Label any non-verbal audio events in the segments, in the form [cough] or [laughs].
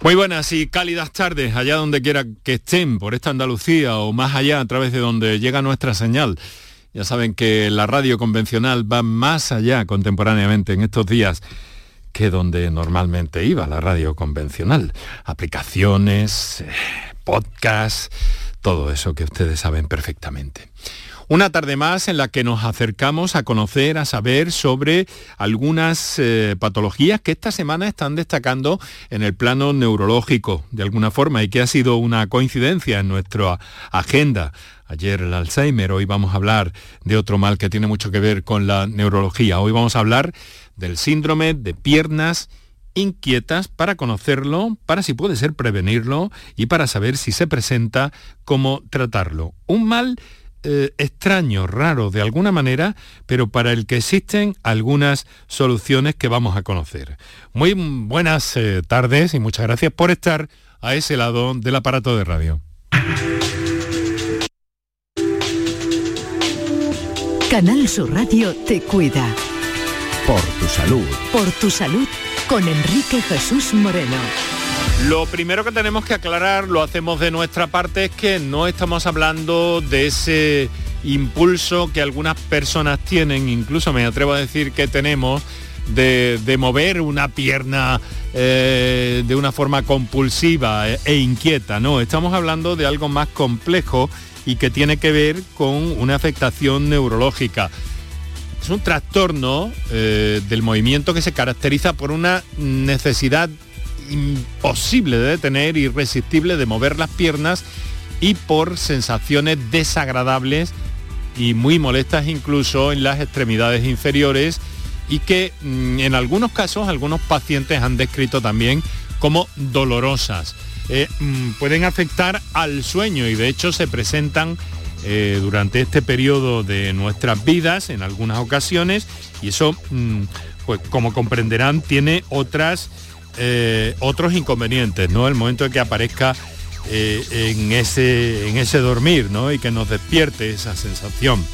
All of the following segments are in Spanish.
Muy buenas y cálidas tardes, allá donde quiera que estén, por esta Andalucía o más allá, a través de donde llega nuestra señal. Ya saben que la radio convencional va más allá contemporáneamente en estos días que donde normalmente iba la radio convencional. Aplicaciones, eh, podcasts, todo eso que ustedes saben perfectamente. Una tarde más en la que nos acercamos a conocer, a saber sobre algunas eh, patologías que esta semana están destacando en el plano neurológico, de alguna forma, y que ha sido una coincidencia en nuestra agenda. Ayer el Alzheimer, hoy vamos a hablar de otro mal que tiene mucho que ver con la neurología. Hoy vamos a hablar del síndrome de piernas inquietas para conocerlo, para si puede ser prevenirlo y para saber si se presenta, cómo tratarlo. Un mal eh, extraño, raro de alguna manera, pero para el que existen algunas soluciones que vamos a conocer. Muy buenas eh, tardes y muchas gracias por estar a ese lado del aparato de radio. Canal Sur Radio te cuida. Por tu salud. Por tu salud con Enrique Jesús Moreno. Lo primero que tenemos que aclarar, lo hacemos de nuestra parte, es que no estamos hablando de ese impulso que algunas personas tienen, incluso me atrevo a decir que tenemos, de, mover una pierna eh, de una forma compulsiva e, inquieta. No, estamos hablando de algo más complejo y que tiene que ver con una afectación neurológica. Es un trastorno eh, del movimiento que se caracteriza por una necesidad imposible de detener, irresistible de mover las piernas y por sensaciones desagradables y muy molestas incluso en las extremidades inferiores y que mm, en algunos casos algunos pacientes han descrito también como dolorosas. Eh, mm, pueden afectar al sueño y de hecho se presentan eh, durante este periodo de nuestras vidas en algunas ocasiones y eso, mm, pues como comprenderán, tiene otras eh, otros inconvenientes, ¿no? El momento en que aparezca eh, en, ese, en ese dormir, ¿no? Y que nos despierte esa sensación.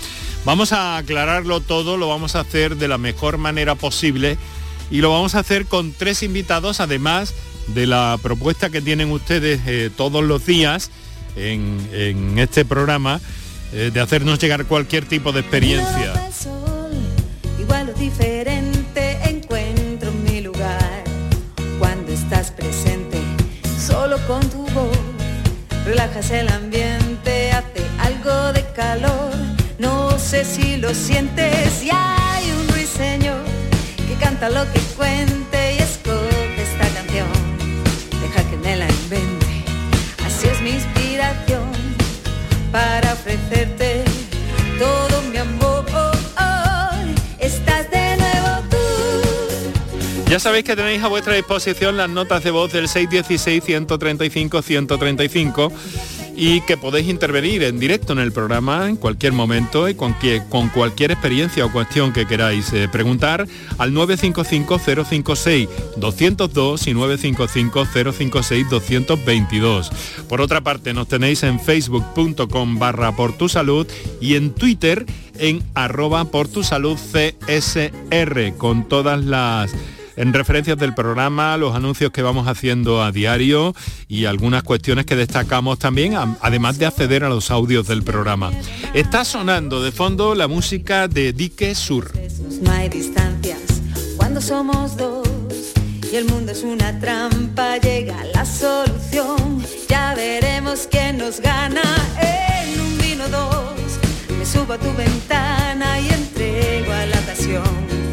Vamos a aclararlo todo, lo vamos a hacer de la mejor manera posible y lo vamos a hacer con tres invitados, además de la propuesta que tienen ustedes eh, todos los días en, en este programa, de hacernos llegar cualquier tipo de experiencia. Con tu voz. Relajas el ambiente, hace algo de calor. No sé si lo sientes y hay un ruiseñor que canta lo que cuente y escoge esta canción. Deja que me la invente, así es mi inspiración para ofrecerte todo mi amor. Ya sabéis que tenéis a vuestra disposición las notas de voz del 616-135-135 y que podéis intervenir en directo en el programa en cualquier momento y con, cualquier experiencia o cuestión que queráis eh, preguntar al 955-056-202 y 955-056-222. Por otra parte, nos tenéis en facebook.com barra por tu salud y en Twitter en arroba por con todas las en referencias del programa, los anuncios que vamos haciendo a diario y algunas cuestiones que destacamos también, además de acceder a los audios del programa. Está sonando de fondo la música de Dique Sur. No hay distancias cuando somos dos y el mundo es una trampa, llega la solución. Ya veremos quién nos gana en un vino dos. Me subo a tu ventana y entrego a la pasión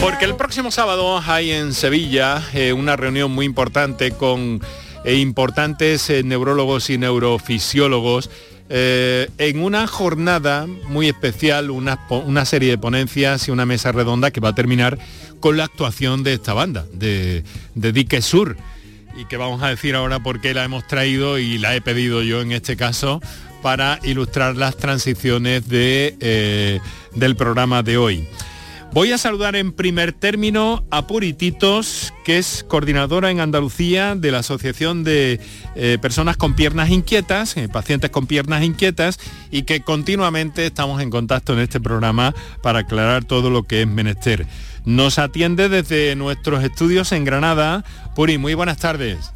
Porque el próximo sábado hay en Sevilla eh, una reunión muy importante con eh, importantes eh, neurólogos y neurofisiólogos en una jornada muy especial, una, una, serie de ponencias y una mesa redonda que va a terminar con la actuación de esta banda, de, de Dique Sur, y que vamos a decir ahora por qué la hemos traído y la he pedido yo en este caso para ilustrar las transiciones de, del programa de hoy. Voy a saludar en primer término a Purititos, que es coordinadora en Andalucía de la Asociación de eh, Personas con Piernas Inquietas, eh, pacientes con piernas inquietas, y que continuamente estamos en contacto en este programa para aclarar todo lo que es menester. nos atiende desde nuestros estudios en Granada. Puri, muy buenas tardes.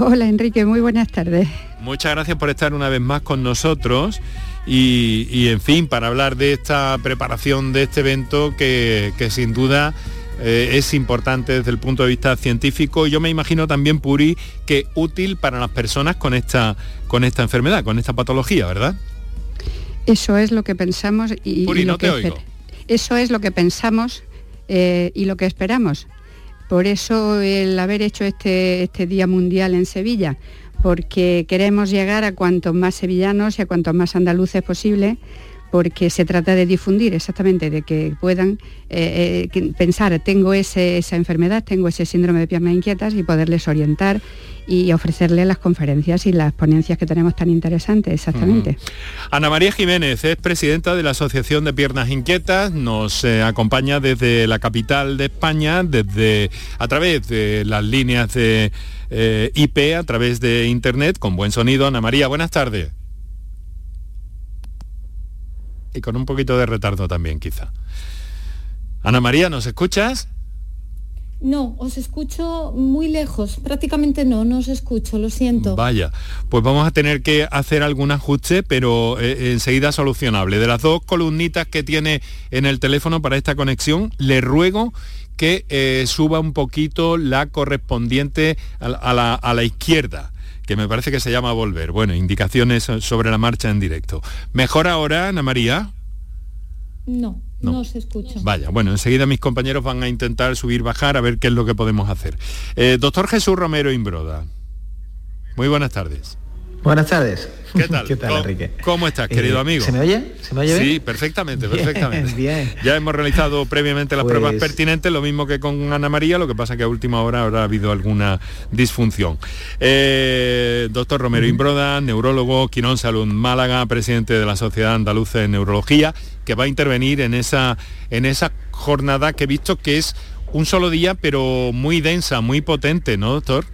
Hola Enrique, muy buenas tardes. Muchas gracias por estar una vez más con nosotros y, en fin, para hablar de esta preparación de este evento que, sin duda eh, es importante desde el punto de vista científico. Yo me imagino también, Puri, que útil para las personas con esta, con esta enfermedad, con esta patología, ¿verdad? Eso es lo que pensamos y, Puri, lo no que te oigo. Eso es lo que pensamos eh, y lo que esperamos. Por eso el haber hecho este, este Día Mundial en Sevilla, porque queremos llegar a cuantos más sevillanos y a cuantos más andaluces posible porque se trata de difundir exactamente, de que puedan eh, eh, pensar, tengo esa enfermedad, tengo ese síndrome de piernas inquietas y poderles orientar y ofrecerles las conferencias y las ponencias que tenemos tan interesantes, exactamente. Ana María Jiménez es presidenta de la Asociación de Piernas Inquietas, nos eh, acompaña desde la capital de España, desde a través de las líneas de IP, a través de Internet, con buen sonido. Ana María, buenas tardes y con un poquito de retardo también quizá. Ana María, ¿nos escuchas? No, os escucho muy lejos, prácticamente no, no os escucho, lo siento. Vaya, pues vamos a tener que hacer algún ajuste, pero eh, enseguida solucionable. De las dos columnitas que tiene en el teléfono para esta conexión, le ruego que eh, suba un poquito la correspondiente a la, a la izquierda que me parece que se llama Volver. Bueno, indicaciones sobre la marcha en directo. ¿Mejor ahora, Ana María? No, no, se escucha. Vaya, bueno, enseguida mis compañeros van a intentar subir, bajar, a ver qué es lo que podemos hacer. Eh, doctor Jesús Romero Imbroda, muy buenas tardes. Buenas tardes. ¿Qué tal? ¿Qué tal, ¿Cómo, Enrique? ¿Cómo estás, querido Eh, amigo? ¿Se me oye? ¿Se me oye bien? Sí, perfectamente, perfectamente. Bien. Ya hemos realizado previamente las Pues- pruebas pertinentes, lo mismo que con Ana María, lo que pasa que a última hora habrá habido alguna disfunción. Eh, doctor Romero Imbroda, neurólogo, Quirón Salud Málaga, presidente de la Sociedad Andaluza de Neurología, que va a intervenir en esa, en esa jornada que he visto que es un solo día, pero muy densa, muy potente, ¿no, doctor?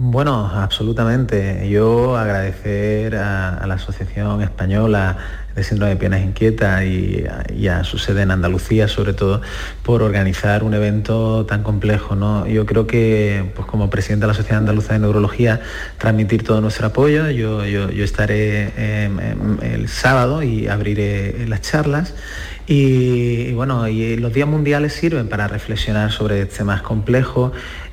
Bueno, absolutamente. Yo agradecer a, la Asociación Española de Síndrome de Piernas Inquietas y, a- y a su sede en Andalucía, sobre todo, por organizar un evento tan complejo. ¿no? Yo creo que, pues como presidente de la Sociedad Andaluza de Neurología, transmitir todo nuestro apoyo. Yo, yo- yo estaré em, em, el sábado y abriré las charlas. Y, y bueno, y los días mundiales sirven para reflexionar sobre temas complejos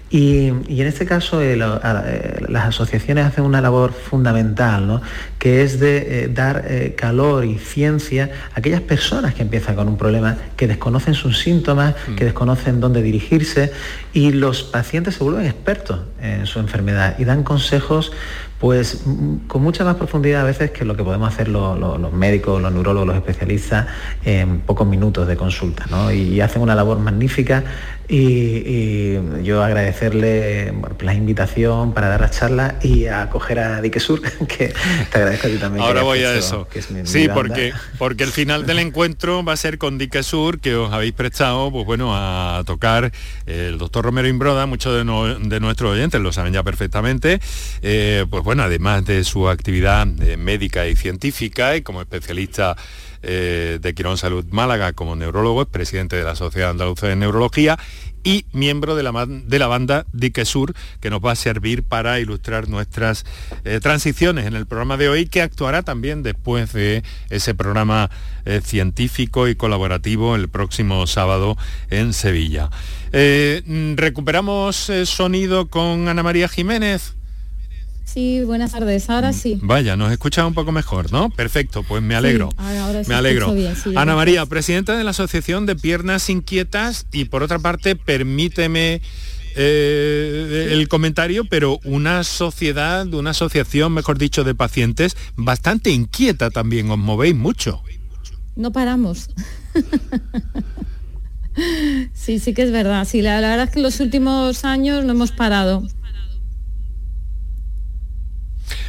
y, y en este caso eh, lo- a- eh, las asociaciones hacen una labor fundamental, ¿no? que es de eh, dar calor y ciencia a aquellas personas que empiezan con un problema, que desconocen sus síntomas, que desconocen dónde dirigirse y los pacientes se vuelven expertos en su enfermedad y dan consejos pues mm, con mucha más profundidad a veces que lo que podemos hacer lo- lo- los médicos, los neurólogos, los especialistas en pocos minutos de consulta. ¿no? Y, y hacen una labor magnífica y, y yo agradecerle la invitación para dar la charla y a acoger a Dique Sur, [laughs] que te agradezco a ti también. Ahora voy a eso. que es mi- sí, porque, porque el final del encuentro va a ser con Dique Sur, que os habéis prestado, pues bueno, a tocar el doctor Romero Imbroda, muchos de, no- de nuestros oyentes lo saben ya perfectamente, eh, pues bueno, además de su actividad eh, médica y científica y como especialista eh, de Quirón Salud Málaga como neurólogo, es presidente de la Sociedad Andaluza de Neurología y miembro de la, de la banda Dique Sur, que nos va a servir para ilustrar nuestras eh, transiciones en el programa de hoy, que actuará también después de ese programa eh, científico y colaborativo el próximo sábado en Sevilla. Mm, recuperamos sonido con Ana María Jiménez. Sí, buenas tardes, ahora sí. Vaya, nos escucha un poco mejor, ¿no? Perfecto, pues me alegro. Sí, ahora- ahora sí me alegro. bien, sí, Ana. María, presidenta de la Asociación de Piernas Inquietas y por otra parte, permíteme eh, el comentario, pero una sociedad, una asociación, mejor dicho, de pacientes bastante inquieta también, os movéis mucho. No paramos. [laughs] sí, sí que es verdad. Sí, la, la verdad es que en los últimos años no hemos parado.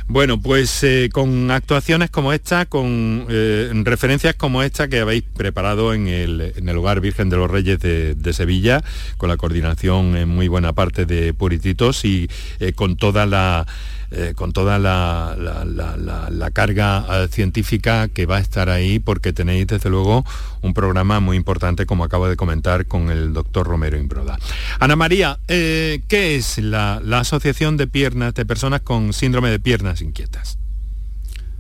Bueno, pues eh, con actuaciones como esta, con eh, referencias como esta que habéis preparado en el, en el Hogar Virgen de los Reyes de, Sevilla, con la coordinación en muy buena parte de Purititos y eh, con toda la eh, con toda la, carga eh, científica que va a estar ahí, porque tenéis desde luego un programa muy importante, como acabo de comentar, con el doctor Romero Imbroda. Ana María, ¿qué es la, Asociación de Piernas de Personas con Síndrome de Piernas Inquietas?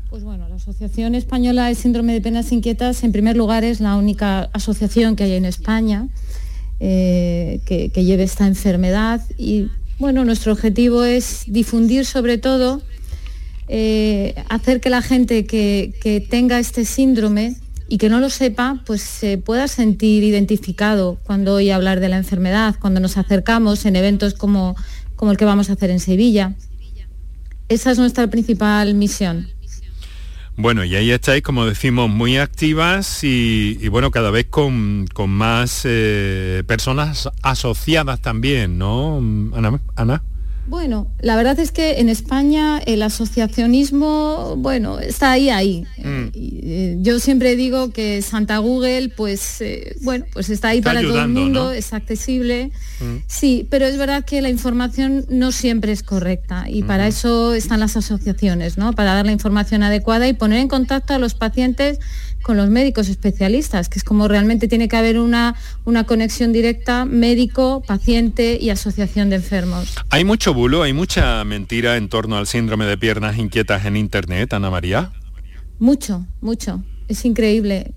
Pues bueno, la Asociación Española de Síndrome de Piernas Inquietas, en primer lugar, es la única asociación que hay en España que, que lleve esta enfermedad y bueno, nuestro objetivo es difundir sobre todo, eh, hacer que la gente que, tenga este síndrome y que no lo sepa, pues se pueda sentir identificado cuando oye hablar de la enfermedad, cuando nos acercamos en eventos como, como el que vamos a hacer en Sevilla. Esa es nuestra principal misión. Bueno, y ahí estáis, como decimos, muy activas y, bueno, cada vez con, más eh, personas asociadas también, ¿no, Ana? Ana? Bueno, la verdad es que en España el asociacionismo, bueno, está ahí, ahí. Mm. Eh, yo siempre digo que Santa Google, pues, eh, bueno, pues está ahí para todo el mundo, es accesible. Mm. Sí, pero es verdad que la información no siempre es correcta y para eso están las asociaciones, ¿no? Para dar la información adecuada y poner en contacto a los pacientes con los médicos especialistas, que es como realmente tiene que haber una, una conexión directa médico, paciente y asociación de enfermos. Hay mucho bulo, hay mucha mentira en torno al síndrome de piernas inquietas en Internet, Ana María. Mucho, mucho. Es increíble.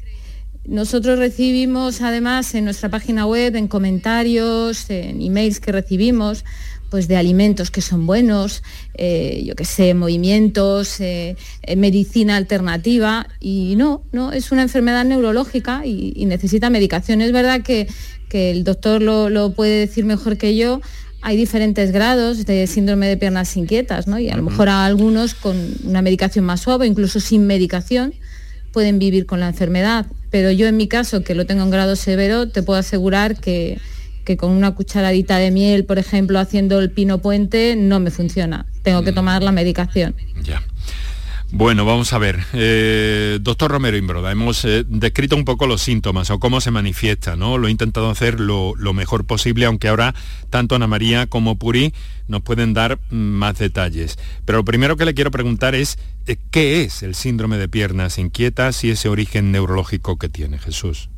Nosotros recibimos además en nuestra página web, en comentarios, en emails que recibimos, pues de alimentos que son buenos, eh, yo qué sé, movimientos, eh, eh, medicina alternativa y no, no, es una enfermedad neurológica y, necesita medicación. Es verdad que, el doctor lo, puede decir mejor que yo, hay diferentes grados de síndrome de piernas inquietas, ¿no? Y a lo mejor a algunos con una medicación más suave, incluso sin medicación, pueden vivir con la enfermedad. Pero yo en mi caso, que lo tengo en grado severo, te puedo asegurar que, que con una cucharadita de miel, por ejemplo, haciendo el pino puente, no me funciona. Tengo que mm. tomar la medicación. Ya. Bueno, vamos a ver. Eh, doctor Romero Imbroda, hemos eh, descrito un poco los síntomas o cómo se manifiesta, ¿no? Lo he intentado hacer lo, mejor posible, aunque ahora tanto Ana María como Puri nos pueden dar más detalles. Pero lo primero que le quiero preguntar es, eh, ¿qué es el síndrome de piernas inquietas y ese origen neurológico que tiene Jesús?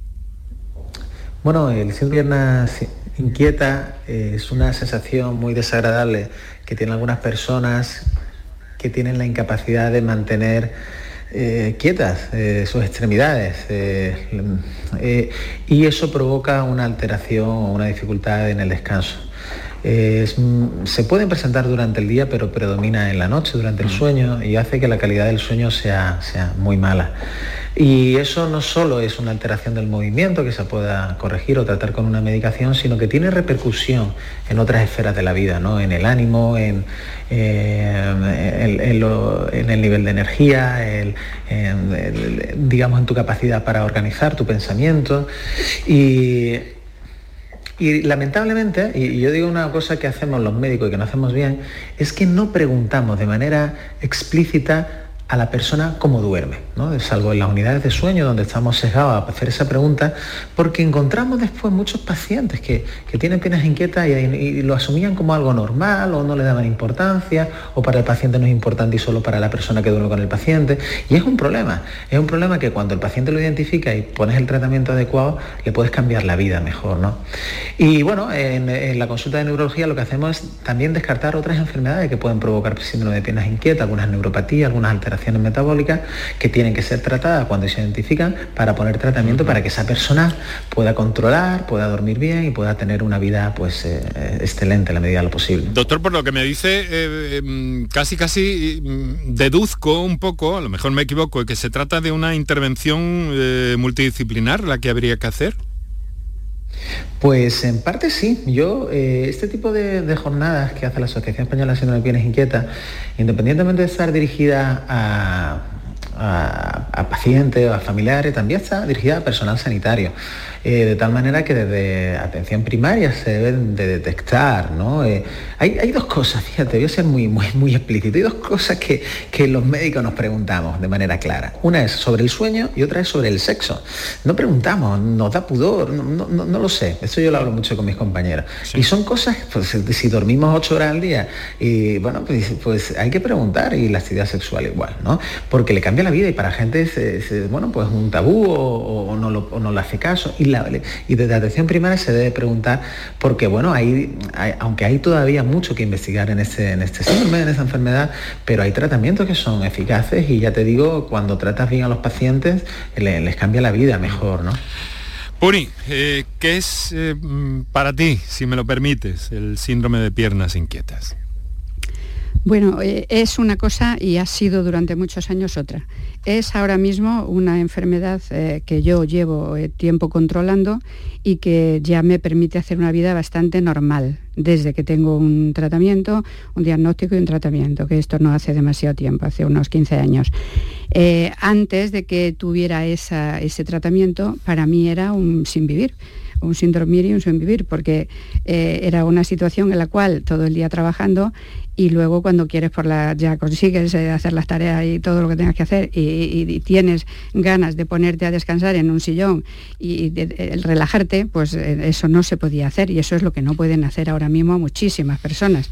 Bueno, el síndrome de piernas inquieta es una sensación muy desagradable que tienen algunas personas que tienen la incapacidad de mantener eh, quietas eh, sus extremidades eh, y eso provoca una alteración o una dificultad en el descanso. Se pueden presentar durante el día pero predomina en la noche, durante el mm. sueño y hace que la calidad del sueño sea, sea muy mala. Y eso no solo es una alteración del movimiento que se pueda corregir o tratar con una medicación, sino que tiene repercusión en otras esferas de la vida, ¿no? en el ánimo, en, eh, el nivel de energía, digamos en tu capacidad para organizar tu pensamiento. Y, y lamentablemente, y yo digo una cosa que hacemos los médicos y que no hacemos bien, es que no preguntamos de manera explícita a la persona cómo duerme, ¿no? salvo en las unidades de sueño donde estamos sesgados a hacer esa pregunta, porque encontramos después muchos pacientes que, tienen piernas inquietas y, lo asumían como algo normal o no le daban importancia o para el paciente no es importante y solo para la persona que duerme con el paciente. Y es un problema, es un problema que cuando el paciente lo identifica y pones el tratamiento adecuado, le puedes cambiar la vida mejor. ¿no? Y bueno, en, en la consulta de neurología lo que hacemos es también descartar otras enfermedades que pueden provocar síndrome de piernas inquietas, algunas neuropatías, algunas alteraciones metabólicas que tienen que ser tratadas cuando se identifican para poner tratamiento para que esa persona pueda controlar, pueda dormir bien y pueda tener una vida pues eh, excelente a la medida de lo posible. Doctor, por lo que me dice, eh, em, casi casi mm, deduzco un poco, a lo mejor me equivoco, que se trata de una intervención eh, multidisciplinar la que habría que hacer. Pues en parte sí. Yo, eh, este tipo de, jornadas que hace la Asociación Española de Pienes Inquietas, independientemente de estar dirigida a, a, pacientes, a familiares, también está dirigida a personal sanitario. Eh, de tal manera que desde atención primaria se deben de detectar, ¿no? Eh, hay, dos cosas, fíjate, voy a ser muy, muy, muy explícito, hay dos cosas que, los médicos nos preguntamos de manera clara. Una es sobre el sueño y otra es sobre el sexo. No preguntamos, nos da pudor, no, lo sé, eso yo lo hablo mucho con mis compañeros. Y son cosas, pues si dormimos ocho horas al día, y bueno, pues, pues hay que preguntar, y la actividad sexual igual, ¿no? Porque le cambia la vida y para gente, es, bueno, pues un tabú o, no lo, hace caso. Y y desde atención primaria se debe preguntar, porque bueno, hay, aunque hay todavía mucho que investigar en este, en este síndrome, en esta enfermedad, pero hay tratamientos que son eficaces y ya te digo, cuando tratas bien a los pacientes, les, cambia la vida mejor, ¿no? Puri, eh, ¿qué es eh, para ti, si me lo permites, el síndrome de piernas inquietas? Bueno, eh, es una cosa y ha sido durante muchos años otra. Es ahora mismo una enfermedad eh, que yo llevo eh, tiempo controlando y que ya me permite hacer una vida bastante normal, desde que tengo un tratamiento, un diagnóstico y un tratamiento, que esto no hace demasiado tiempo, hace unos 15 años. antes de que tuviera ese tratamiento, para mí era un sin vivir un dormir y un sin vivir, porque era una situación en la cual todo el día trabajando y luego cuando quieres por la ya consigues eh, hacer las tareas y todo lo que tengas que hacer y, tienes ganas de ponerte a descansar en un sillón y el relajarte, pues eh, eso no se podía hacer y eso es lo que no pueden hacer ahora mismo muchísimas personas.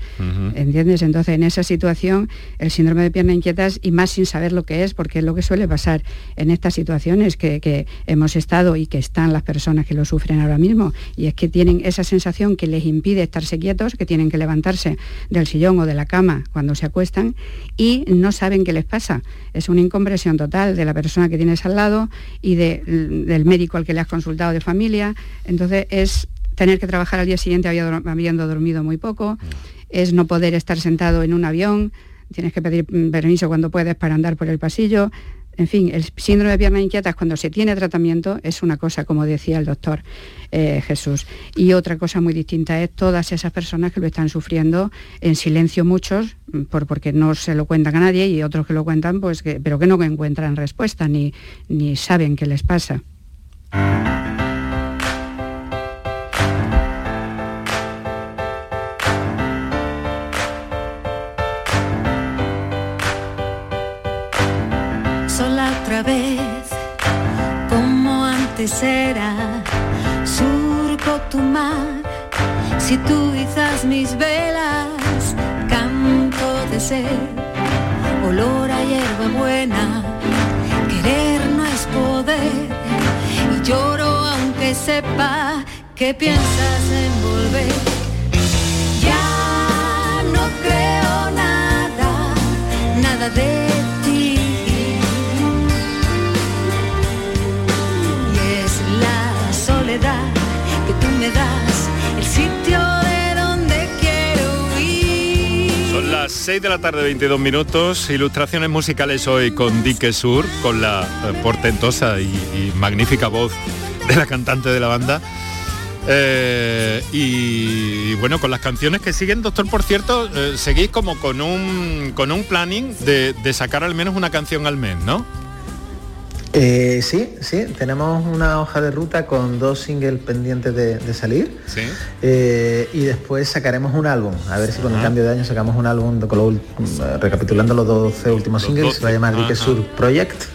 ¿Entiendes? Entonces en esa situación el síndrome de pierna inquietas y más sin saber lo que es, porque es lo que suele pasar en estas situaciones que, que hemos estado y que están las personas que lo sufren ahora mismo y es que tienen esa sensación que les impide estarse quietos, que tienen que levantarse del sillón o de la cama cuando se acuestan y no saben qué les pasa. Es una incompresión total de la persona que tienes al lado y del médico al que le has consultado de familia. Entonces es tener que trabajar al día siguiente habiendo dormido muy poco, es no poder estar sentado en un avión, tienes que pedir permiso cuando puedes para andar por el pasillo, en fin, el síndrome de piernas inquietas cuando se tiene tratamiento es una cosa, como decía el doctor eh, Jesús. Y otra cosa muy distinta es todas esas personas que lo están sufriendo en silencio muchos, mm, por, porque no se lo cuentan a nadie y otros que lo cuentan, pues pero que no encuentran respuesta ni, ni saben qué les pasa. Será, surco tu mar, si tú izas mis velas, canto de ser, olor a hierba buena, querer no es poder, y lloro aunque sepa que piensas en volver. Ya no creo nada, nada de las 6 de la tarde, 22 minutos, ilustraciones musicales hoy con Dique Sur, con la eh, portentosa y, magnífica voz de la cantante de la banda. Eh, y, bueno, con las canciones que siguen, doctor, por cierto, eh, seguís como con un, con un planning de, de sacar al menos una canción al mes, ¿no? Eh, sí, sí, tenemos una hoja de ruta con dos singles pendientes de, salir. ¿Sí? Eh, y después sacaremos un álbum. A ver si con el cambio de año sacamos un álbum recapitulando los 12 últimos singles. Se va a llamar Dique Sur Project. [laughs]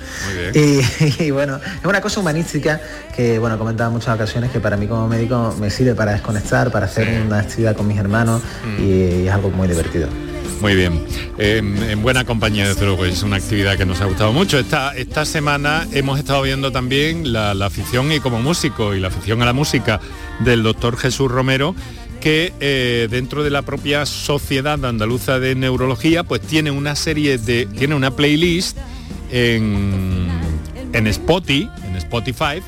Y, bueno, es una cosa humanística que, bueno, comentaba en muchas ocasiones que para mí como médico me sirve para desconectar, para hacer una actividad con mis hermanos mm. y es algo muy divertido. Muy bien, en buena compañía desde luego, es una actividad que nos ha gustado mucho. Esta, esta semana hemos estado viendo también la, afición y como músico y la afición a la música del doctor Jesús Romero, que eh, dentro de la propia Sociedad Andaluza de Neurología, pues tiene una serie de, tiene una playlist en, en Spotify, en Spotify,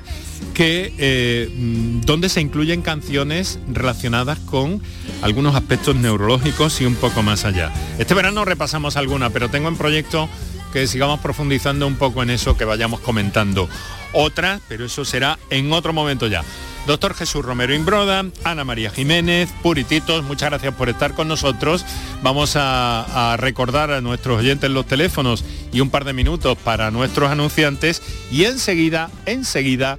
que eh, mm, donde se incluyen canciones relacionadas con algunos aspectos neurológicos y un poco más allá. Este verano repasamos alguna, pero tengo en proyecto que sigamos profundizando un poco en eso, que vayamos comentando otras, pero eso será en otro momento ya. Doctor Jesús Romero Imbroda, Ana María Jiménez, Purititos, muchas gracias por estar con nosotros. Vamos a, a recordar a nuestros oyentes los teléfonos y un par de minutos para nuestros anunciantes y enseguida, enseguida,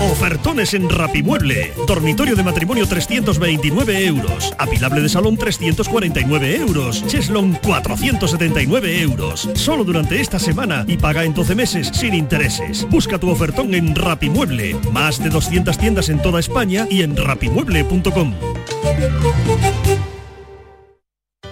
Ofertones en Rapimueble. Dormitorio de matrimonio 329 euros. Apilable de salón 349 euros. Cheslon 479 euros. Solo durante esta semana y paga en 12 meses sin intereses. Busca tu ofertón en Rapimueble. Más de 200 tiendas en toda España y en rapimueble.com.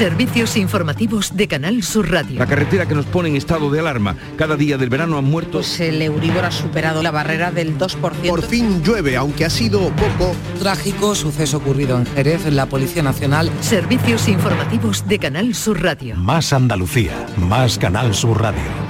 Servicios informativos de Canal Sur Radio. La carretera que nos pone en estado de alarma. Cada día del verano han muerto. Pues el Euribor ha superado la barrera del 2%. Por fin llueve, aunque ha sido poco. Trágico suceso ocurrido en Jerez, en la Policía Nacional. Servicios informativos de Canal Sur Radio. Más Andalucía, más Canal Sur Radio.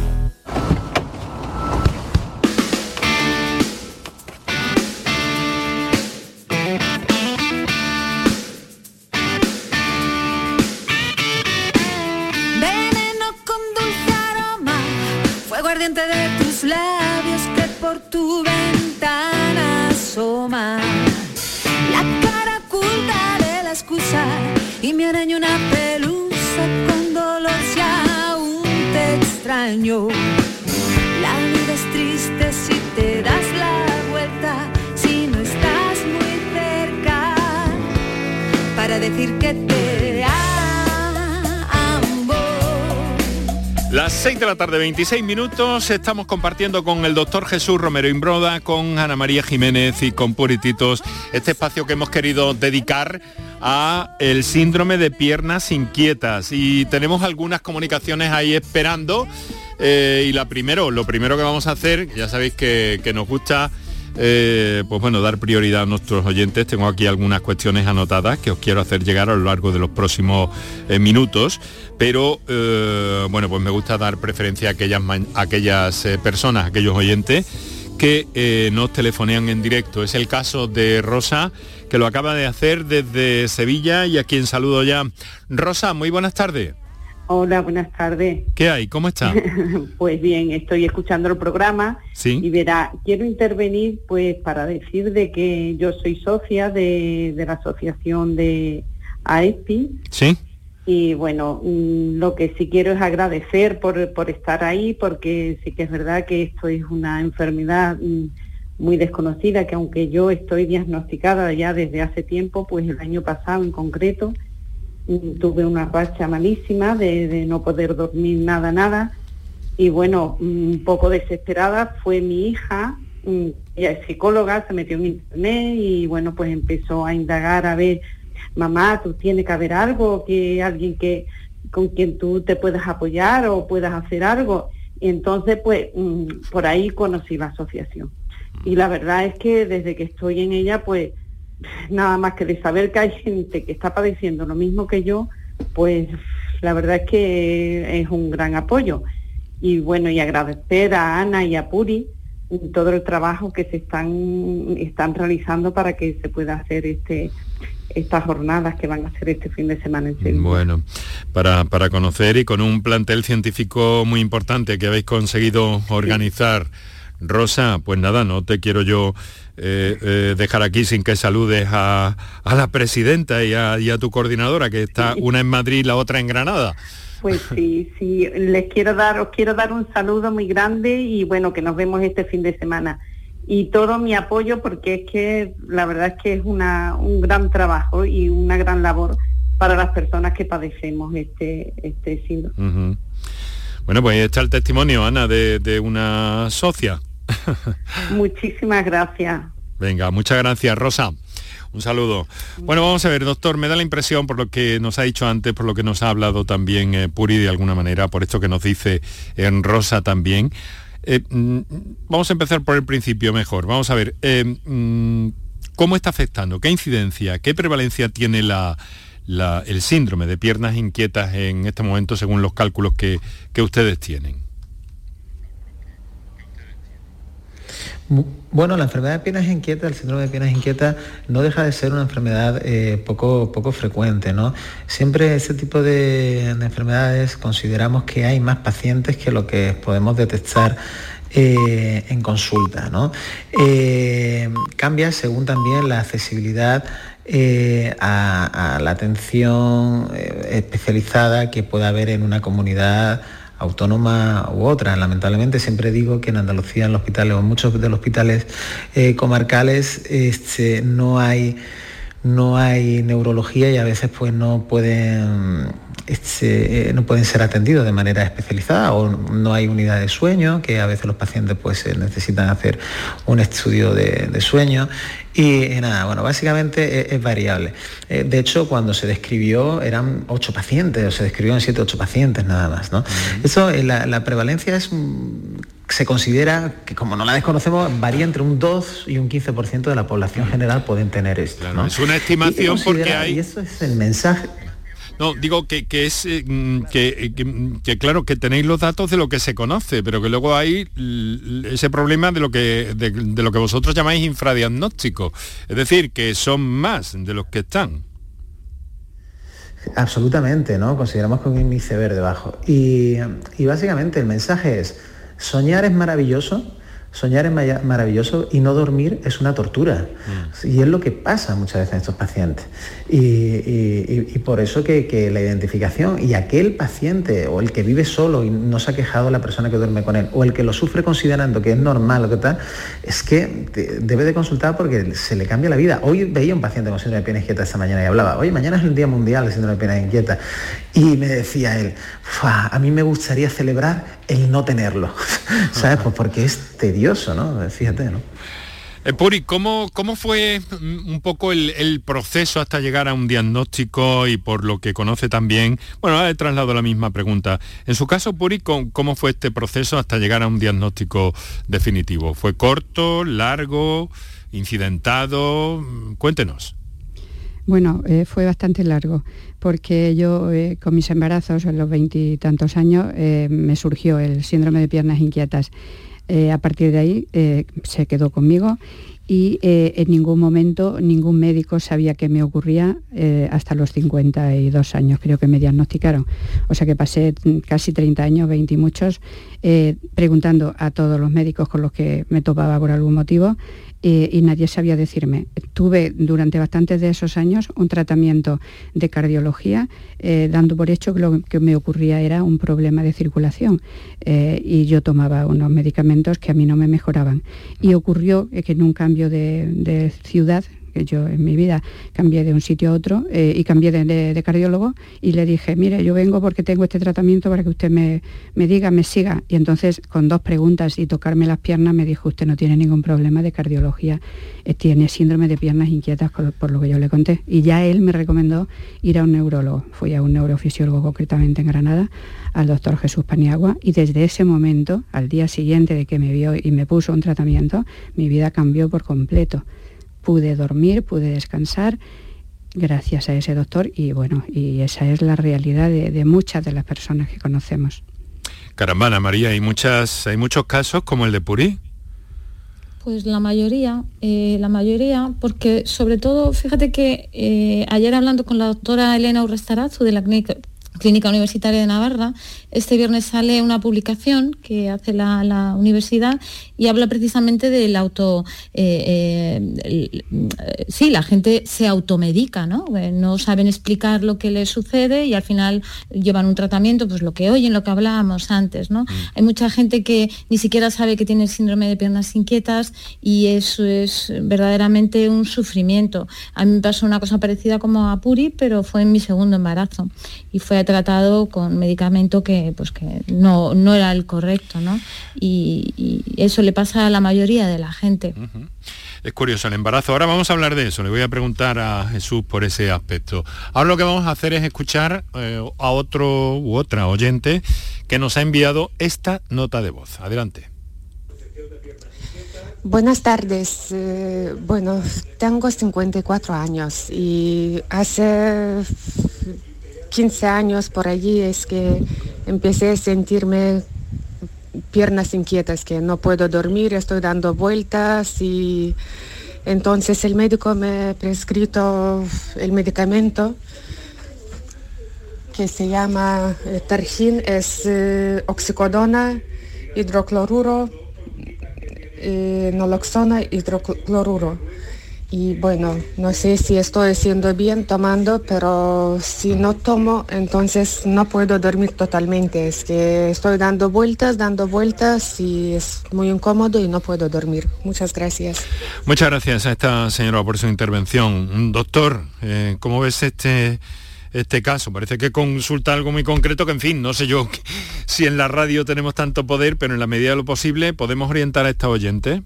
Decir que te amo. Las 6 de la tarde, 26 minutos, estamos compartiendo con el doctor Jesús Romero Imbroda, con Ana María Jiménez y con Purititos este espacio que hemos querido dedicar a el síndrome de piernas inquietas. Y tenemos algunas comunicaciones ahí esperando. eh, y la primero, lo primero que vamos a hacer, ya sabéis que, que nos gusta eh, pues bueno, dar prioridad a nuestros oyentes. Tengo aquí algunas cuestiones anotadas que os quiero hacer llegar a lo largo de los próximos eh, minutos, pero eh, bueno, pues me gusta dar preferencia a aquellas, a aquellas personas, a aquellos oyentes que nos telefonean en directo. Es el caso de Rosa, que lo acaba de hacer desde Sevilla y a quien saludo ya. Rosa, muy buenas tardes. Hola, buenas tardes. ¿Qué hay? ¿Cómo está? [laughs] pues bien, estoy escuchando el programa Sí. y verá, quiero intervenir pues para decir de que yo soy socia de, de la asociación de AESPI Sí. y bueno, mm, lo que sí quiero es agradecer por, por estar ahí porque sí que es verdad que esto es una enfermedad mm, muy desconocida que aunque yo estoy diagnosticada ya desde hace tiempo, pues el año pasado en concreto, tuve una racha malísima de, no poder dormir nada, nada. Y bueno, mm, un poco desesperada fue mi hija, mm, ella es psicóloga, se metió en internet y bueno, pues empezó a indagar a ver, mamá, tú tienes que haber algo, que alguien que con quien tú te puedas apoyar o puedas hacer algo. Y entonces, pues, mm, por ahí conocí la asociación. Y la verdad es que desde que estoy en ella, pues, nada más que de saber que hay gente que está padeciendo lo mismo que yo, pues la verdad es que es un gran apoyo. Y bueno, y agradecer a Ana y a Puri todo el trabajo que se están, están realizando para que se pueda hacer este estas jornadas que van a hacer este fin de semana en Sevilla. Bueno, para, para conocer y con un plantel científico muy importante que habéis conseguido organizar. Rosa, pues nada, no te quiero yo eh, eh, dejar aquí sin que saludes a, la presidenta y a, y a, tu coordinadora, que está una en Madrid y la otra en Granada. Pues [laughs] sí, sí, les quiero dar, os quiero dar un saludo muy grande y bueno, que nos vemos este fin de semana. Y todo mi apoyo porque es que la verdad es que es una, un gran trabajo y una gran labor para las personas que padecemos este, este síndrome. Bueno, pues ahí está el testimonio, Ana, de, de una socia. [laughs] Muchísimas gracias. Venga, muchas gracias, Rosa. Un saludo. Bueno, vamos a ver, doctor, me da la impresión por lo que nos ha dicho antes, por lo que nos ha hablado también eh, Puri de alguna manera, por esto que nos dice en Rosa también. Eh, mm, vamos a empezar por el principio mejor. Vamos a ver, eh, mm, ¿cómo está afectando? ¿Qué incidencia, qué prevalencia tiene el síndrome de piernas inquietas en este momento según los cálculos que ustedes tienen? Bueno, la enfermedad de piernas inquietas, el síndrome de piernas inquietas, no deja de ser una enfermedad eh, poco, poco frecuente, ¿no? Siempre ese tipo de, enfermedades consideramos que hay más pacientes que lo que podemos detectar eh, en consulta, ¿no? Eh, cambia según también la accesibilidad a, a, la atención especializada que pueda haber en una comunidad autónoma u otra. Lamentablemente siempre digo que en Andalucía, en los hospitales o en muchos de los hospitales eh, comarcales, este, no hay no hay neurología y a veces pues no pueden este, eh, no pueden ser atendidos de manera especializada o no hay unidad de sueño, que a veces los pacientes pues eh, necesitan hacer un estudio de, sueño y nada, bueno, básicamente es, variable. Eh, de hecho, cuando se describió eran ocho pacientes, o se describió en siete, ocho pacientes nada más, ¿no? Eso, la, prevalencia es se considera que como no la desconocemos, varía entre un 2 y un 15% de la población general pueden tener esto. Es una estimación porque hay... Y eso es el mensaje. No, digo que, es eh, mm, eh, que, claro que tenéis los datos de lo que se conoce, pero que luego hay ese problema de lo que de, lo que vosotros llamáis infradiagnóstico. Es decir, que son más de los que están. Absolutamente, ¿no? Consideramos que un índice verde bajo. Y, y básicamente el mensaje es, soñar es maravilloso, Soñar es maravilloso y no dormir es una tortura. Mm. Y es lo que pasa muchas veces en estos pacientes. Y, por eso que, la identificación y aquel paciente o el que vive solo y no se ha quejado la persona que duerme con él, o el que lo sufre considerando que es normal o que tal, es que debe de consultar porque se le cambia la vida. Hoy veía un paciente con síndrome de pierna inquieta esta mañana y hablaba, oye, mañana es el Día Mundial de Síndrome de pierna inquieta. Y me decía él, a mí me gustaría celebrar el no tenerlo, [laughs] ¿sabes? Pues porque es tedioso, ¿no? Fíjate, ¿no? Eh, Puri, ¿cómo, ¿cómo, fue un poco el, proceso hasta llegar a un diagnóstico y por lo que conoce también? Bueno, he trasladado la misma pregunta. En su caso, Puri, ¿cómo, fue este proceso hasta llegar a un diagnóstico definitivo? ¿Fue corto, largo, incidentado? Cuéntenos. Bueno, eh, fue bastante largo, porque yo eh, con mis embarazos en los veintitantos años eh, me surgió el síndrome de piernas inquietas. A partir de ahí se quedó conmigo y en ningún momento ningún médico sabía qué me ocurría hasta los 52 años, creo que me diagnosticaron. O sea que pasé casi 30 años, 20 y muchos, preguntando a todos los médicos con los que me topaba por algún motivo y nadie sabía decirme. Tuve durante bastantes de esos años un tratamiento de cardiología, eh, dando por hecho que lo que me ocurría era un problema de circulación eh, y yo tomaba unos medicamentos que a mí no me mejoraban. Y ocurrió que en un cambio de ciudad, que yo en mi vida cambié de un sitio a otro eh, y cambié de, cardiólogo y le dije, mire, yo vengo porque tengo este tratamiento para que usted me, diga, me siga. Y entonces con dos preguntas y tocarme las piernas me dijo, usted no tiene ningún problema de cardiología, eh, tiene síndrome de piernas inquietas por, lo que yo le conté. Y ya él me recomendó ir a un neurólogo. Fui a un neurofisiólogo concretamente en Granada, al doctor Jesús Paniagua, y desde ese momento, al día siguiente de que me vio y me puso un tratamiento, mi vida cambió por completo pude dormir, pude descansar gracias a ese doctor y bueno, y esa es la realidad de, muchas de las personas que conocemos. Carambana, María, hay muchas, hay muchos casos como el de Purí. Pues la mayoría, eh, la mayoría, porque sobre todo, fíjate que eh, ayer hablando con la doctora Elena Urrestarazu de la clínica, Clínica Universitaria de Navarra, este viernes sale una publicación que hace la, universidad y habla precisamente del auto... Eh, eh, sí, la gente se automedica, ¿no? Eh, no saben explicar lo que les sucede y al final llevan un tratamiento, pues lo que oyen, lo que hablábamos antes, ¿no? Mm. Hay mucha gente que ni siquiera sabe que tiene el síndrome de piernas inquietas y eso es verdaderamente un sufrimiento. A mí me pasó una cosa parecida como a Puri, pero fue en mi segundo embarazo y fue tratado con medicamento que pues que no, no era el correcto, ¿no? Y, eso le pasa a la mayoría de la gente. Es curioso el embarazo. Ahora vamos a hablar de eso. Le voy a preguntar a Jesús por ese aspecto. Ahora lo que vamos a hacer es escuchar eh, a otro u otra oyente que nos ha enviado esta nota de voz. Adelante. Buenas tardes. Eh, bueno, tengo 54 años y hace 15 años por allí es que empecé a sentirme piernas inquietas, que no puedo dormir, estoy dando vueltas y entonces el médico me ha prescrito el medicamento que se llama eh, Targin, es eh, oxicodona, hidrocloruro, eh, naloxona, hidrocloruro y bueno, no sé si estoy haciendo bien tomando, pero si no tomo, entonces no puedo dormir totalmente. Es que estoy dando vueltas, dando vueltas y es muy incómodo y no puedo dormir. Muchas gracias. Muchas gracias a esta señora por su intervención. Doctor, eh, ¿cómo ves este, este caso? Parece que consulta algo muy concreto que, en fin, no sé yo [laughs] si en la radio tenemos tanto poder, pero en la medida de lo posible podemos orientar a esta oyente.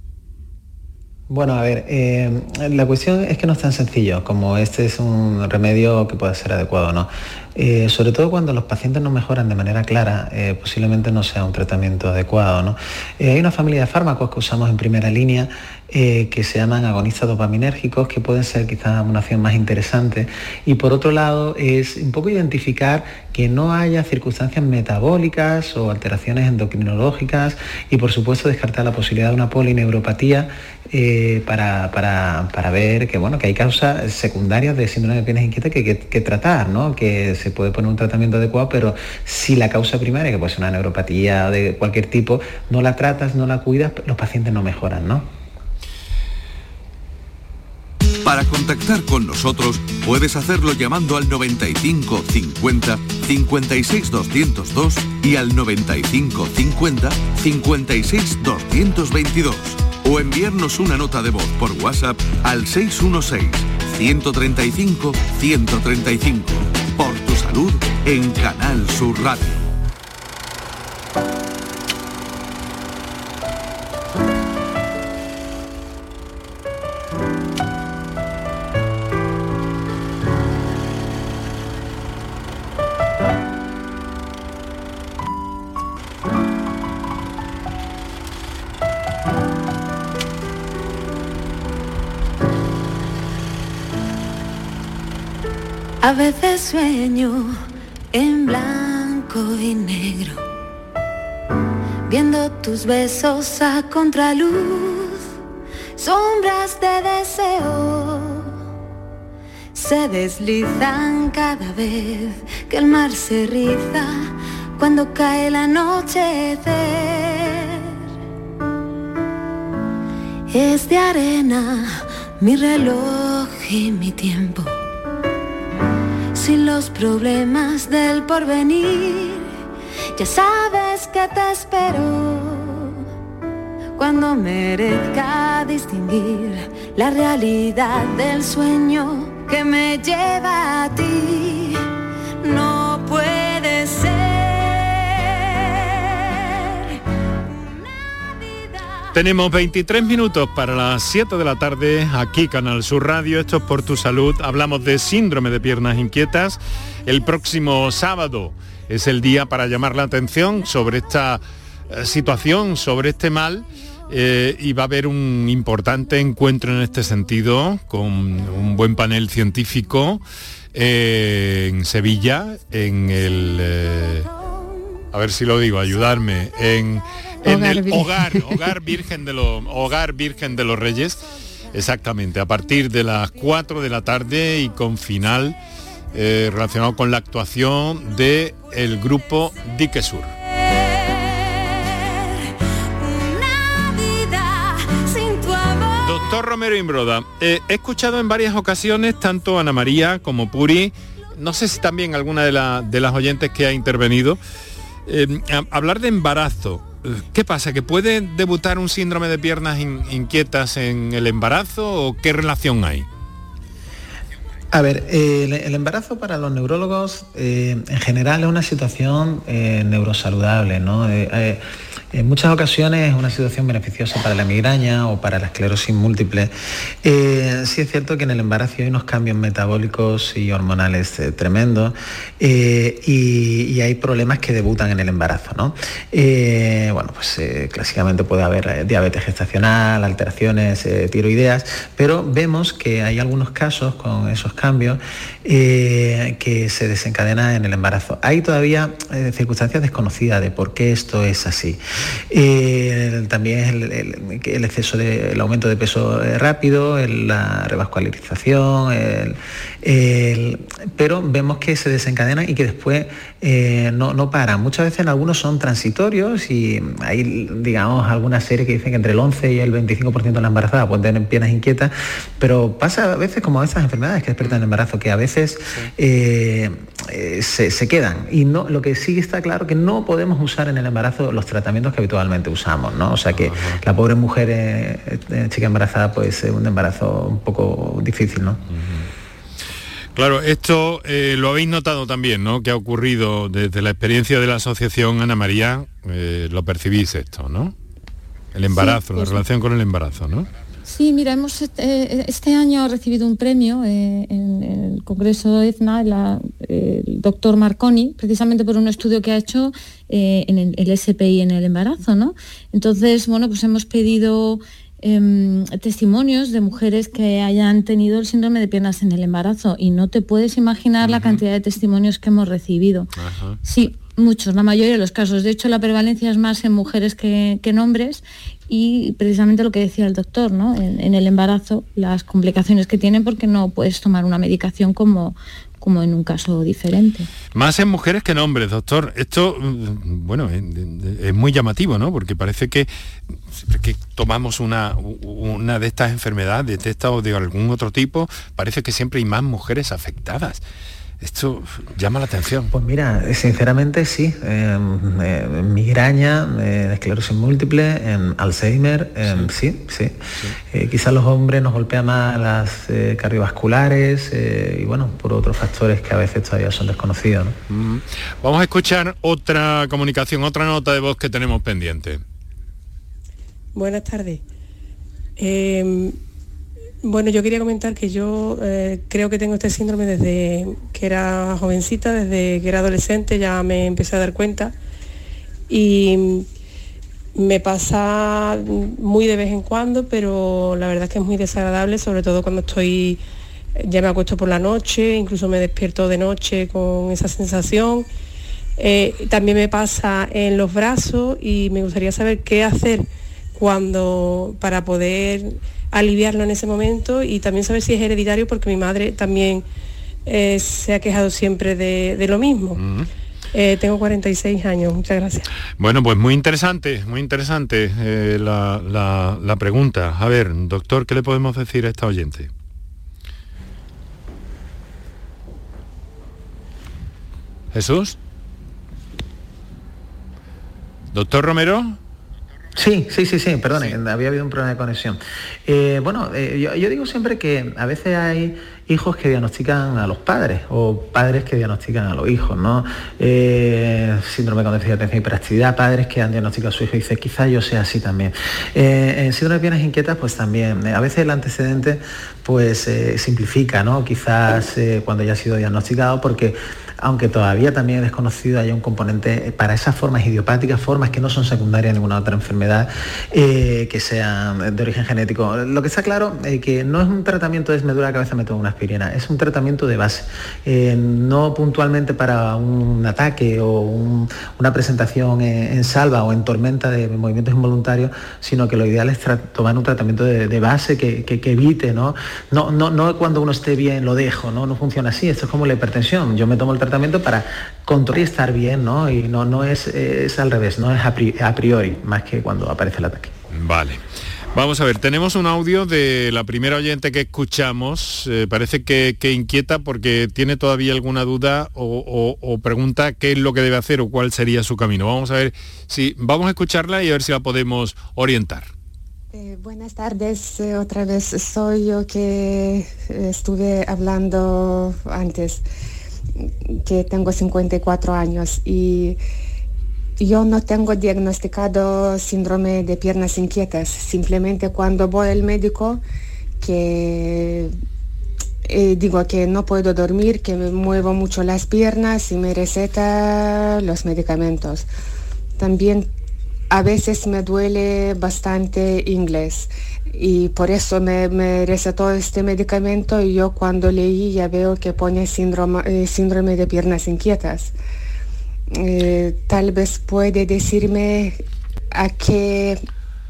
Bueno, a ver, eh, la cuestión es que no es tan sencillo como este es un remedio que puede ser adecuado o no. Eh, sobre todo cuando los pacientes no mejoran de manera clara, eh, posiblemente no sea un tratamiento adecuado. ¿no? hay una familia de fármacos que usamos en primera línea que se llaman agonistas dopaminérgicos, que pueden ser quizás una opción más interesante. Y por otro lado, es un poco identificar que no haya circunstancias metabólicas o alteraciones endocrinológicas y por supuesto descartar la posibilidad de una polineuropatía eh, para, ver que, bueno, que hay causas secundarias de síndrome de piernas inquietas que hay que, tratar, ¿no? que se puede poner un tratamiento adecuado, pero si la causa primaria, que puede ser una neuropatía de cualquier tipo, no la tratas, no la cuidas, los pacientes no mejoran. ¿no? Para contactar con nosotros puedes hacerlo llamando al 95 50 56 202 y al 95 50 56 222 o enviarnos una nota de voz por WhatsApp al 616-135-135. Por tu en Canal Sur Radio. A veces sueño en blanco y negro, viendo tus besos a contraluz, sombras de deseo se deslizan cada vez que el mar se riza cuando cae el anochecer. Es de arena mi reloj y mi tiempo sin los problemas del porvenir. Ya sabes que te espero cuando merezca distinguir la realidad del sueño que me lleva a ti. Tenemos 23 minutos para las 7 de la tarde, aquí Canal Sur Radio, esto es por tu salud, hablamos de síndrome de piernas inquietas. El próximo sábado es el día para llamar la atención sobre esta eh, situación, sobre este mal. Eh, y va a haber un importante encuentro en este sentido con un buen panel científico eh, en Sevilla, en el... a ver si lo digo, ayudarme, en En el hogar, hogar Virgen de los Hogar Virgen de los Reyes. Exactamente, a partir de las 4 de la tarde y con final eh, relacionado con la actuación del el grupo Dique Sur. Doctor Romero Imbroda, eh, he escuchado en varias ocasiones tanto Ana María como Puri, no sé si también alguna de, de las oyentes que ha intervenido, eh, hablar de embarazo. ¿Qué pasa? ¿Que puede debutar un síndrome de piernas inquietas en el embarazo o qué relación hay? A ver, el, embarazo para los neurólogos eh, en general es una situación eh, neurosaludable, ¿no? En muchas ocasiones es una situación beneficiosa para la migraña o para la esclerosis múltiple. Eh, sí es cierto que en el embarazo hay unos cambios metabólicos y hormonales eh, tremendos eh, y, hay problemas que debutan en el embarazo. ¿no? bueno, pues clásicamente puede haber diabetes gestacional, alteraciones tiroideas, pero vemos que hay algunos casos con esos cambios que se desencadenan en el embarazo. Hay todavía circunstancias desconocidas de por qué esto es así. [laughs] Eh, también el, exceso de, el aumento de peso eh, rápido, la revascularización, pero vemos que se desencadenan y que después eh, no, no, paran. Muchas veces en algunos son transitorios y hay, digamos, algunas series que dicen que entre el 11 y el 25% de las embarazadas pueden tener piernas inquietas, pero pasa a veces como esas enfermedades que despertan el embarazo, que a veces se, se, quedan. Y no, lo que sí está claro que no podemos usar en el embarazo los tratamientos que habitualmente usamos, ¿no? O sea que la pobre mujer eh, eh, chica embarazada pues es un embarazo un poco difícil, ¿no? Claro, esto eh, lo habéis notado también, ¿no? Que ha ocurrido desde la experiencia de la asociación Ana María, lo percibís esto, ¿no? El embarazo, la pues relación con el embarazo, ¿no? Sí, mira, hemos eh, este año recibido un premio eh, en, el Congreso EFNA, el doctor Marconi, precisamente por un estudio que ha hecho eh, en el, SPI en el embarazo, ¿no? Entonces, bueno, pues hemos pedido em, testimonios de mujeres que hayan tenido el síndrome de piernas en el embarazo y no te puedes imaginar la cantidad de testimonios que hemos recibido. Sí, muchos, la mayoría de los casos. De hecho, la prevalencia es más en mujeres que, que en hombres y precisamente lo que decía el doctor, ¿no? En, el embarazo, las complicaciones que tienen porque no puedes tomar una medicación como, como en un caso diferente. Más en mujeres que en hombres, doctor. Esto, mm, bueno, es muy llamativo, ¿no? Porque parece que que tomamos una, una de estas enfermedades, de esta o de algún otro tipo, parece que siempre hay más mujeres afectadas. Esto llama la atención. Pues mira, sinceramente sí. Eh, migraña, eh, esclerosis múltiple, Alzheimer, sí, sí. Eh, quizás los hombres nos golpean más las cardiovasculares y bueno, por otros factores que a veces todavía son desconocidos. Mm. Vamos a escuchar otra comunicación, otra nota de voz que tenemos pendiente. Buenas tardes. Bueno, yo quería comentar que yo eh, creo que tengo este síndrome desde que era jovencita, desde que era adolescente ya me empecé a dar cuenta y me pasa muy de vez en cuando, pero la verdad es que es muy desagradable, sobre todo cuando estoy, ya me acuesto por la noche, incluso me despierto de noche con esa sensación. Eh, también me pasa en los brazos y me gustaría saber qué hacer cuando para poder aliviarlo en ese momento y también saber si es hereditario porque mi madre también eh, se ha quejado siempre de, lo mismo. Eh, tengo 46 años, muchas gracias. Bueno, pues muy interesante, muy interesante eh, la, la, pregunta. A ver, doctor, ¿qué le podemos decir a esta oyente? Jesús. Doctor Romero. Sí, sí, sí, sí, perdone, había habido un problema de conexión. Eh, bueno, eh, yo, digo siempre que a veces hay hijos que diagnostican a los padres o padres que diagnostican a los hijos, ¿no? Eh, síndrome de déficit de atención y hiperactividad, padres que han diagnosticado a su hijo y dicen, quizá yo sea así también. en síndrome de piernas inquietas, pues también, a veces el antecedente pues simplifica, ¿no? Quizás cuando ya ha sido diagnosticado, porque aunque todavía también es desconocido, hay un componente para esas formas idiopáticas, formas que no son secundarias a ninguna otra enfermedad eh, que sean de origen genético. Lo que está claro es que no es un tratamiento de me cabeza, me tomo una aspirina, es un tratamiento de base, eh, no puntualmente para un ataque o una presentación en, salva o en tormenta de movimientos involuntarios, sino que lo ideal es tomar un tratamiento de, base que, evite, ¿no? No, ¿no? no cuando uno esté bien lo dejo, ¿no? No funciona así, esto es como la hipertensión, yo me tomo el tratamiento para controlar y estar bien, ¿no? Y no, no es, es al revés, no es a priori, más que cuando aparece el ataque. Vale. Vamos a ver, tenemos un audio de la primera oyente que escuchamos, eh, parece que, inquieta porque tiene todavía alguna duda o, pregunta qué es lo que debe hacer o cuál sería su camino. Vamos a ver si vamos a escucharla y a ver si la podemos orientar. Eh, buenas tardes, eh, otra vez soy yo que estuve hablando antes que tengo 54 años y yo no tengo diagnosticado síndrome de piernas inquietas. Simplemente cuando voy al médico que eh, digo que no puedo dormir, que me muevo mucho las piernas y me receta los medicamentos. También a veces me duele bastante inglés y por eso me, me, recetó este medicamento y yo cuando leí ya veo que pone síndrome, eh, síndrome de piernas inquietas. Eh, tal vez puede decirme a qué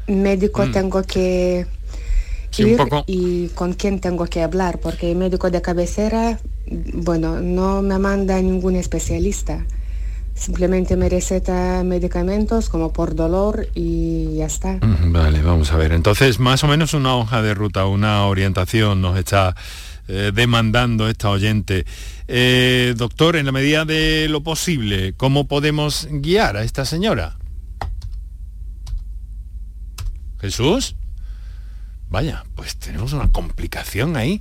médico mm. tengo que ir y con quién tengo que hablar, porque el médico de cabecera, bueno, no me manda ningún especialista. Simplemente me receta medicamentos como por dolor y ya está. Vale, vamos a ver. Entonces, más o menos una hoja de ruta, una orientación nos está eh, demandando esta oyente. Eh, doctor, en la medida de lo posible, ¿cómo podemos guiar a esta señora? Jesús. Vaya, pues tenemos una complicación ahí.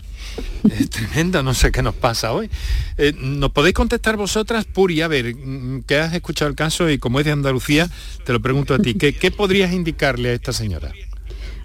Es [laughs] tremenda, no sé qué nos pasa hoy. Eh, ¿Nos podéis contestar vosotras, Puri? A ver, mm, que has escuchado el caso y como es de Andalucía, te lo pregunto a ti. ¿Qué, qué podrías indicarle a esta señora?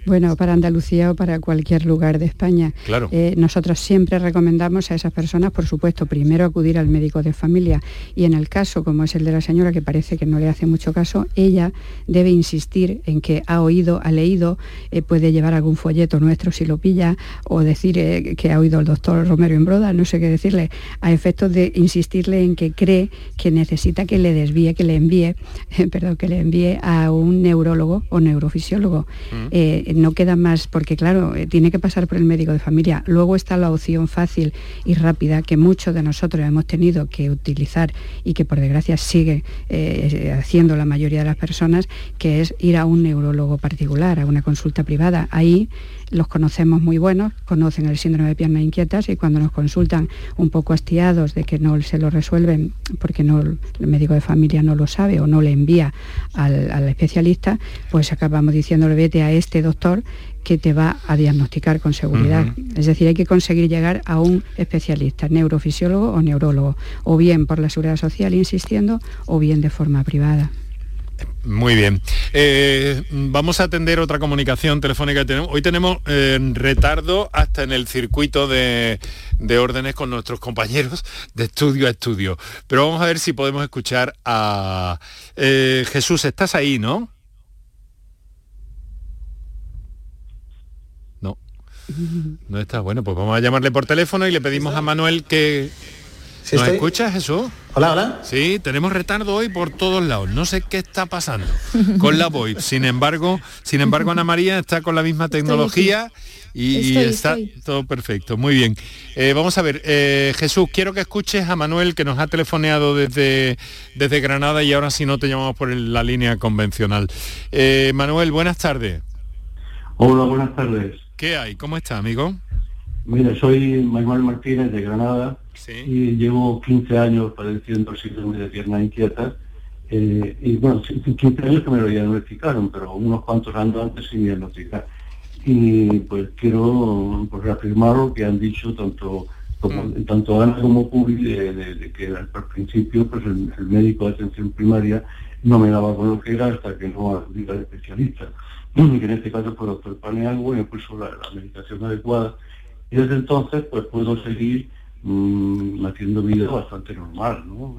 Bueno, para Andalucía o para cualquier lugar de España. Claro. Eh, nosotros siempre recomendamos a esas personas, por supuesto, primero acudir al médico de familia y en el caso, como es el de la señora, que parece que no le hace mucho caso, ella debe insistir en que ha oído, ha leído, eh, puede llevar algún folleto nuestro si lo pilla o decir eh, que ha oído el doctor Romero en Broda, no sé qué decirle, a efectos de insistirle en que cree que necesita que le desvíe, que le envíe, [laughs] perdón, que le envíe a un neurólogo o neurofisiólogo. Mm no queda más, porque claro, eh, tiene que pasar por el médico de familia. Luego está la opción fácil y rápida que muchos de nosotros hemos tenido que utilizar y que por desgracia sigue eh, haciendo la mayoría de las personas, que es ir a un neurólogo particular, a una consulta privada. Ahí los conocemos muy buenos, conocen el síndrome de piernas inquietas y cuando nos consultan un poco hastiados de que no se lo resuelven porque no, el médico de familia no lo sabe o no le envía al, especialista, pues acabamos diciéndole vete a este doctor que te va a diagnosticar con seguridad. Es decir, hay que conseguir llegar a un especialista, neurofisiólogo o neurólogo, o bien por la seguridad social, insistiendo, o bien de forma privada. Muy bien. Eh, vamos a atender otra comunicación telefónica que tenemos. Hoy tenemos eh, retardo hasta en el circuito de, órdenes con nuestros compañeros de estudio a estudio. Pero vamos a ver si podemos escuchar a eh, Jesús. ¿Estás ahí? No. No está. Bueno, pues vamos a llamarle por teléfono y le pedimos a Manuel que ¿Nos escuchas, Jesús? Hola, hola. Sí, tenemos retardo hoy por todos lados. No sé qué está pasando con la VoIP. Sin embargo, sin embargo, Ana María está con la misma tecnología y está todo perfecto. Muy bien. Eh, vamos a ver, eh, Jesús, quiero que escuches a Manuel que nos ha telefoneado desde, desde Granada y ahora si no te llamamos por la línea convencional. Eh, Manuel, buenas tardes. Hola, buenas tardes. ¿Qué hay? ¿Cómo está, amigo? Mira, soy Manuel Martínez de Granada y llevo 15 años padeciendo síndrome de piernas inquietas. Eh, y bueno, 15 años que me lo diagnosticaron, pero unos cuantos años antes sin diagnosticar. Y pues quiero pues, reafirmar lo que han dicho tanto como, mm. tanto Ana como Pubi de, que al, principio pues el, médico de atención primaria no me daba con lo que era hasta que no acudía al especialista. que en este caso fue el doctor Panealgo y me puso la medicación adecuada Y desde entonces pues puedo seguir mmm, haciendo vida bastante normal, ¿no?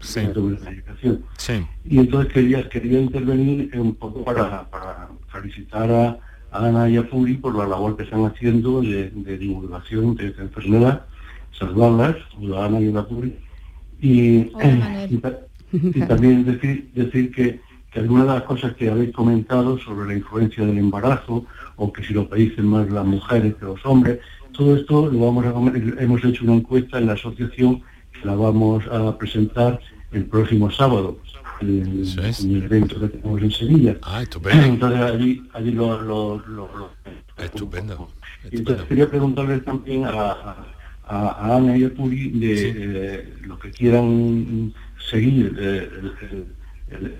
Sí. sí. Y entonces quería, quería intervenir un poco para, para felicitar a, Ana y a Puri por la labor que están haciendo de, divulgación de esta enfermedad, saludarlas, a Ana y a Puri. Y, y, también decir, decir que, que algunas de las cosas que habéis comentado sobre la influencia del embarazo, o que si lo padecen más las mujeres que los hombres, todo esto lo vamos a hemos hecho una encuesta en la asociación que la vamos a presentar el próximo sábado en, el evento que tenemos en Sevilla. Ah, estupendo. Entonces allí, allí lo, lo, lo, estupendo, Y entonces quería preguntarles también a, a, Ana y a Puri de eh, lo que quieran seguir eh, el,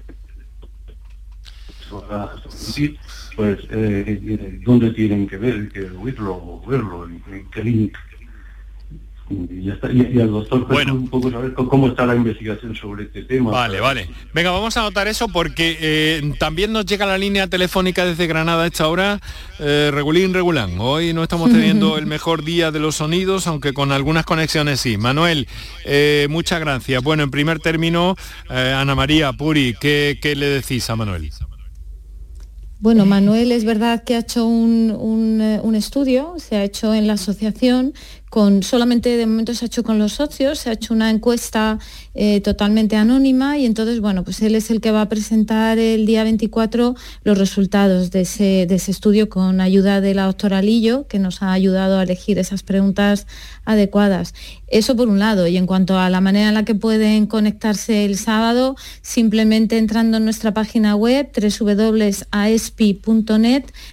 pues eh, dónde tienen que ver, que oírlo verlo, en qué link. Y, ya está. y, al doctor pues, bueno. un poco saber cómo está la investigación sobre este tema. Vale, vale. Venga, vamos a anotar eso porque eh, también nos llega la línea telefónica desde Granada a esta hora, eh, regulín, regulán. Hoy no estamos teniendo el mejor día de los sonidos, aunque con algunas conexiones sí. Manuel, eh, muchas gracias. Bueno, en primer término, eh, Ana María Puri, ¿qué, ¿qué le decís a Manuel? Bueno, Manuel es verdad que ha hecho un, un, estudio, se ha hecho en la asociación con solamente de momento se ha hecho con los socios, se ha hecho una encuesta eh, totalmente anónima y entonces, bueno, pues él es el que va a presentar el día 24 los resultados de ese, estudio con ayuda de la doctora Lillo, que nos ha ayudado a elegir esas preguntas adecuadas. Eso por un lado. Y en cuanto a la manera en la que pueden conectarse el sábado, simplemente entrando en nuestra página web www.aespi.net,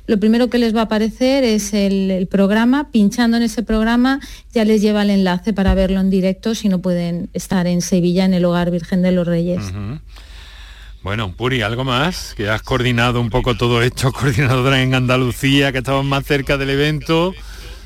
lo primero que les va a aparecer es el programa, pinchando en ese programa ya les lleva el enlace para verlo en directo si no pueden estar en Sevilla en el Hogar Virgen de los Reyes. Bueno, Puri, ¿algo más? Que has coordinado un poco todo esto, [laughs] coordinadora en Andalucía, que estamos más cerca del evento.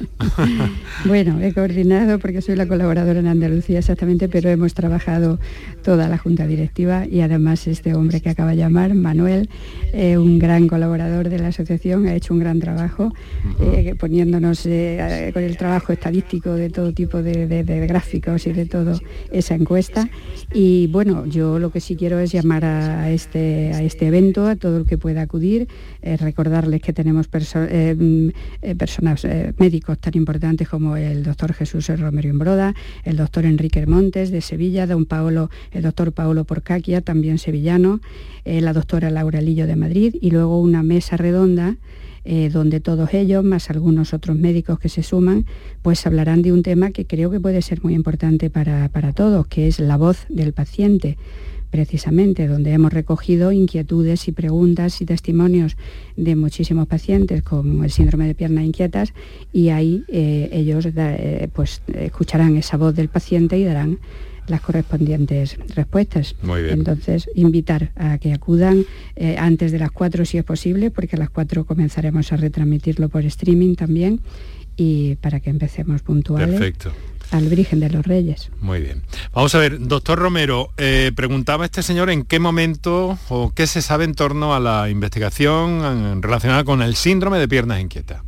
[laughs] bueno, he coordinado porque soy la colaboradora en Andalucía exactamente, pero hemos trabajado toda la junta directiva y además este hombre que acaba de llamar, Manuel, eh, un gran colaborador de la asociación, ha hecho un gran trabajo eh, poniéndonos eh, con el trabajo estadístico de todo tipo de, gráficos y de todo esa encuesta. Y bueno, yo lo que sí quiero es llamar a este, a este evento, a todo el que pueda acudir, recordarles que tenemos mm, personas médicos tan importantes como el doctor Jesús Romero Imbroda, el doctor Enrique Montes de Sevilla, don Paolo, el doctor Paolo Porcaquia, también sevillano, eh, la doctora Laura Lillo de Madrid y luego una mesa redonda eh, donde todos ellos, más algunos otros médicos que se suman, pues hablarán de un tema que creo que puede ser muy importante para, para todos, que es la voz del paciente precisamente, donde hemos recogido inquietudes y preguntas y testimonios de muchísimos pacientes con el síndrome de piernas inquietas y ahí eh, ellos eh, pues, escucharán esa voz del paciente y darán las correspondientes respuestas. Muy bien. Entonces, invitar a que acudan eh, antes de las 4 si es posible, porque a las 4 comenzaremos a retransmitirlo por streaming también y para que empecemos puntuales. Perfecto al Virgen de los Reyes. Muy bien. Vamos a ver, doctor Romero, eh, preguntaba este señor en qué momento o qué se sabe en torno a la investigación relacionada con el síndrome de piernas inquietas.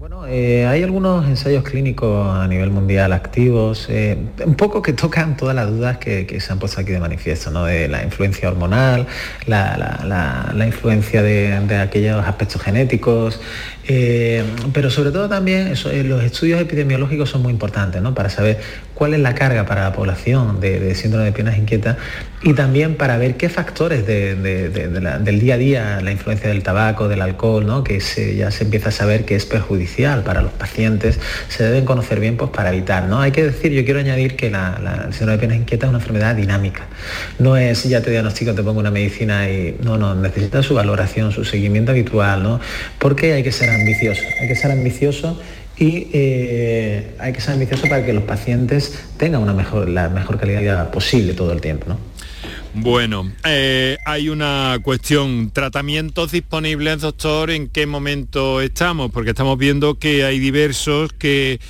Bueno, eh, hay algunos ensayos clínicos a nivel mundial activos, eh, un poco que tocan todas las dudas que, se han puesto aquí de manifiesto, ¿no? de la influencia hormonal, la, influencia de, de, aquellos aspectos genéticos, eh, pero sobre todo también eh, los estudios epidemiológicos son muy importantes ¿no? para saber cuál es la carga para la población de, síndrome de piernas inquietas y también para ver qué factores del día a día, la influencia del tabaco, del alcohol, que ya se empieza a saber que es perjudicial para los pacientes, se deben conocer bien pues, para evitar. ¿no? Hay que decir, yo quiero añadir que la, el síndrome de piernas inquietas es una enfermedad dinámica. No es ya te diagnostico, te pongo una medicina y no, no, necesita su valoración, su seguimiento habitual, ¿no? porque hay que ser ambicioso, hay que ser ambicioso y eh, hay que ser ambicioso para que los pacientes tengan una mejor, la mejor calidad posible todo el tiempo. ¿no? Bueno, eh, hay una cuestión, tratamientos disponibles, doctor, ¿en qué momento estamos? Porque estamos viendo que hay diversos que,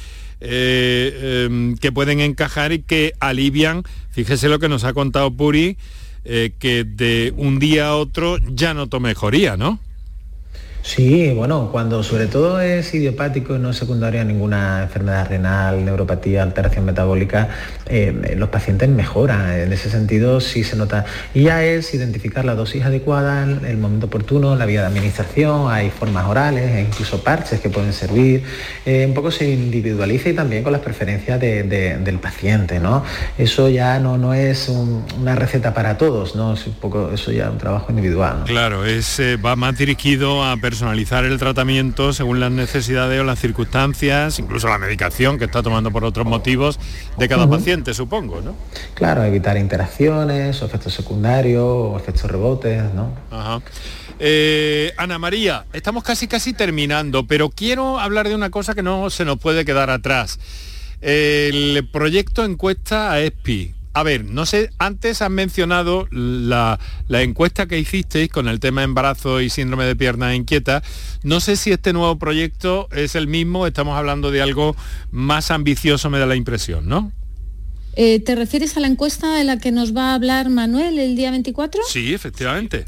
eh, em, que pueden encajar y que alivian, fíjese lo que nos ha contado Puri, que de un día a otro ya noto mejoría, ¿no? Sí, bueno, cuando sobre todo es idiopático y no es secundario a ninguna enfermedad renal, neuropatía, alteración metabólica, eh, los pacientes mejoran. En ese sentido sí se nota. Y ya es identificar la dosis adecuada, el momento oportuno, la vía de administración, hay formas orales, e incluso parches que pueden servir. Eh, un poco se individualiza y también con las preferencias del paciente, ¿no? Eso ya no, no es una receta para todos, ¿no? Es un poco, eso ya es un trabajo individual. Claro, es, eh, va más dirigido a personalizar el tratamiento según las necesidades o las circunstancias, incluso la medicación que está tomando por otros motivos de cada paciente, supongo, ¿no? Claro, evitar interacciones o efectos secundarios o efectos rebotes, ¿no? Ajá. Eh, Ana María, estamos casi casi terminando, pero quiero hablar de una cosa que no se nos puede quedar atrás. El proyecto encuesta a ESPI, a ver, no sé, antes han mencionado la, encuesta que hicisteis con el tema embarazo y síndrome de piernas inquieta. No sé si este nuevo proyecto es el mismo, estamos hablando de algo más ambicioso, me da la impresión, ¿no? Eh, ¿Te refieres a la encuesta de la que nos va a hablar Manuel el día 24? Sí, efectivamente.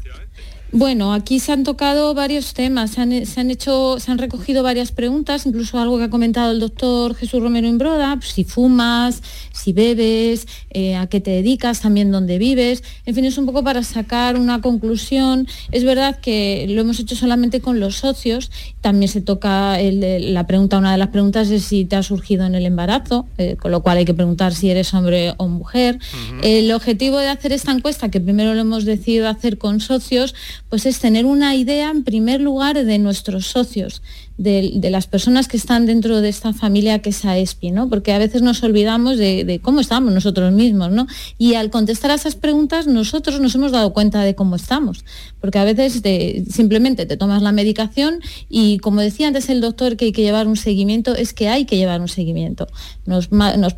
Bueno, aquí se han tocado varios temas, se han, hecho, se han recogido varias preguntas, incluso algo que ha comentado el doctor Jesús Romero Imbroda, pues, si fumas, si bebes, eh, a qué te dedicas, también dónde vives. En fin, es un poco para sacar una conclusión. Es verdad que lo hemos hecho solamente con los socios. También se toca la pregunta, una de las preguntas es si te ha surgido en el embarazo, eh, con lo cual hay que preguntar si eres hombre o mujer. El objetivo de hacer esta encuesta, que primero lo hemos decidido hacer con socios, pues es tener una idea en primer lugar de nuestros socios, de, las personas que están dentro de esta familia que es AESPI, ¿no? Porque a veces nos olvidamos de, cómo estamos nosotros mismos, ¿no? Y al contestar a esas preguntas nosotros nos hemos dado cuenta de cómo estamos, porque a veces simplemente te tomas la medicación y como decía antes el doctor que hay que llevar un seguimiento, es que hay que llevar un seguimiento. Nos,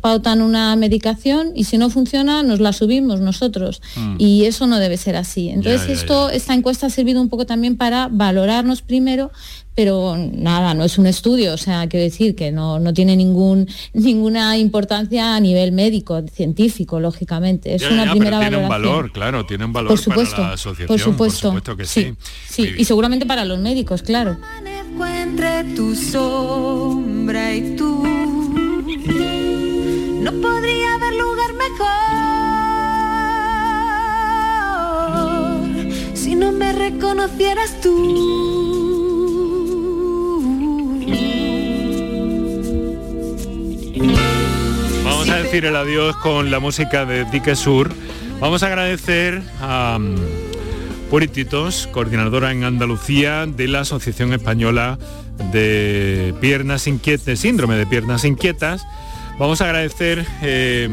pautan una medicación y si no funciona nos la subimos nosotros mm. y eso no debe ser así. Entonces esto, esta encuesta ha servido un poco también para valorarnos primero, pero nada, no es un estudio, o sea, quiero decir que no, tiene ningún, ninguna importancia a nivel médico, científico, lógicamente. Es una primera tiene un valor, claro, tiene un valor por supuesto, para la asociación, por supuesto, que sí. Sí, y seguramente para los médicos, claro. Entre tu sombra y tú no podría haber lugar mejor no me reconocieras tú. Vamos a decir el adiós con la música de Dique Sur. Vamos a agradecer a um, Purititos, coordinadora en Andalucía de la Asociación Española de Piernas Inquietas, Síndrome de Piernas Inquietas. Vamos a agradecer eh,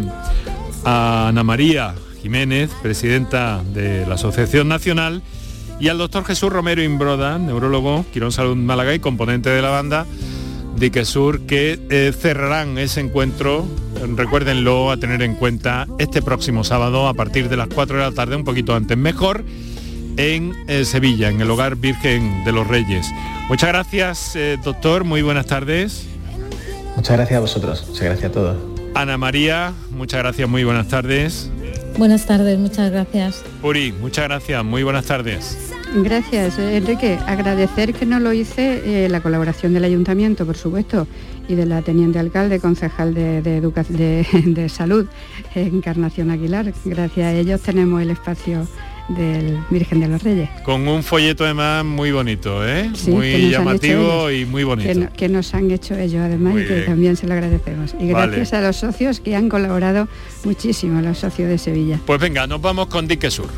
a Ana María Jiménez, presidenta de la Asociación Nacional, y al doctor Jesús Romero Imbroda, neurólogo, Quirón Salud Málaga y componente de la banda Sur que eh, cerrarán ese encuentro, recuérdenlo a tener en cuenta este próximo sábado a partir de las 4 de la tarde, un poquito antes mejor, en eh, Sevilla, en el Hogar Virgen de los Reyes. Muchas gracias, eh, doctor, muy buenas tardes. Muchas gracias a vosotros, muchas gracias a todos. Ana María, muchas gracias, muy buenas tardes. Buenas tardes, muchas gracias. Puri, muchas gracias, muy buenas tardes. Gracias, Enrique. Agradecer que no lo hice eh, la colaboración del ayuntamiento, por supuesto, y de la teniente alcalde, concejal de, de [laughs] Salud, Encarnación Aguilar. Gracias a ellos tenemos el espacio del Virgen de los Reyes. Con un folleto además muy bonito, ¿eh? muy llamativo y muy bonito. Que, nos han hecho ellos además y que también se lo agradecemos. Y gracias a los socios que han colaborado muchísimo, los socios de Sevilla. Pues venga, nos vamos con Dique Sur.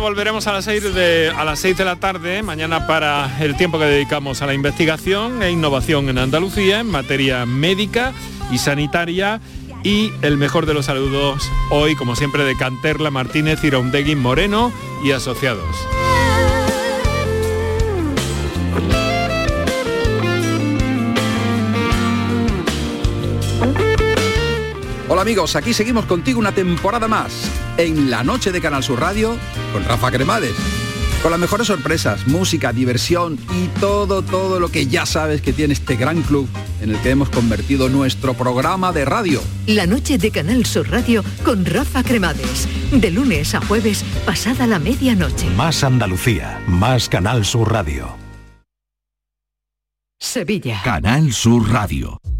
Volveremos a las 6 de, a las 6 de la tarde, mañana para el tiempo que dedicamos a la investigación e innovación en Andalucía en materia médica y sanitaria. Y el mejor de los saludos hoy, como siempre, de Canterla Martínez, Iraundegui Moreno y asociados. Hola amigos, aquí seguimos contigo una temporada más en la noche de Canal Sur Radio con Rafa Cremades. Con las mejores sorpresas, música, diversión y todo, todo lo que ya sabes que tiene este gran club en el que hemos convertido nuestro programa de radio. La noche de Canal Sur Radio con Rafa Cremades. De lunes a jueves, pasada la medianoche. Más Andalucía, más Canal Sur Radio. Sevilla. Canal Sur Radio.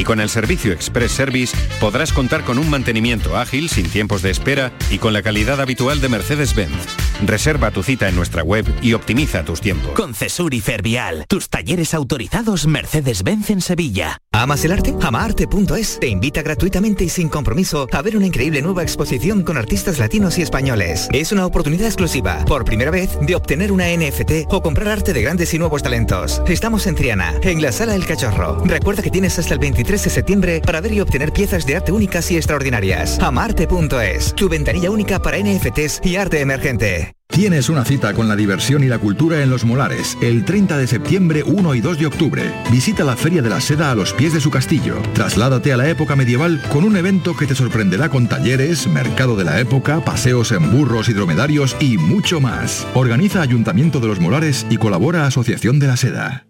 Y con el servicio Express Service podrás contar con un mantenimiento ágil, sin tiempos de espera y con la calidad habitual de Mercedes-Benz. Reserva tu cita en nuestra web y optimiza tus tiempos. Con Cesur y Fervial, tus talleres autorizados Mercedes-Benz en Sevilla. ¿Amas el arte? Amaarte.es te invita gratuitamente y sin compromiso a ver una increíble nueva exposición con artistas latinos y españoles. Es una oportunidad exclusiva, por primera vez, de obtener una NFT o comprar arte de grandes y nuevos talentos. Estamos en Triana, en la Sala El Cachorro. Recuerda que tienes hasta el 23 de septiembre para ver y obtener piezas de arte únicas y extraordinarias. Amarte.es, tu ventanilla única para NFTs y arte emergente. Tienes una cita con la diversión y la cultura en Los Molares, el 30 de septiembre, 1 y 2 de octubre. Visita la Feria de la Seda a los pies de su castillo. Trasládate a la época medieval con un evento que te sorprenderá con talleres, mercado de la época, paseos en burros y dromedarios y mucho más. Organiza Ayuntamiento de Los Molares y colabora Asociación de la Seda.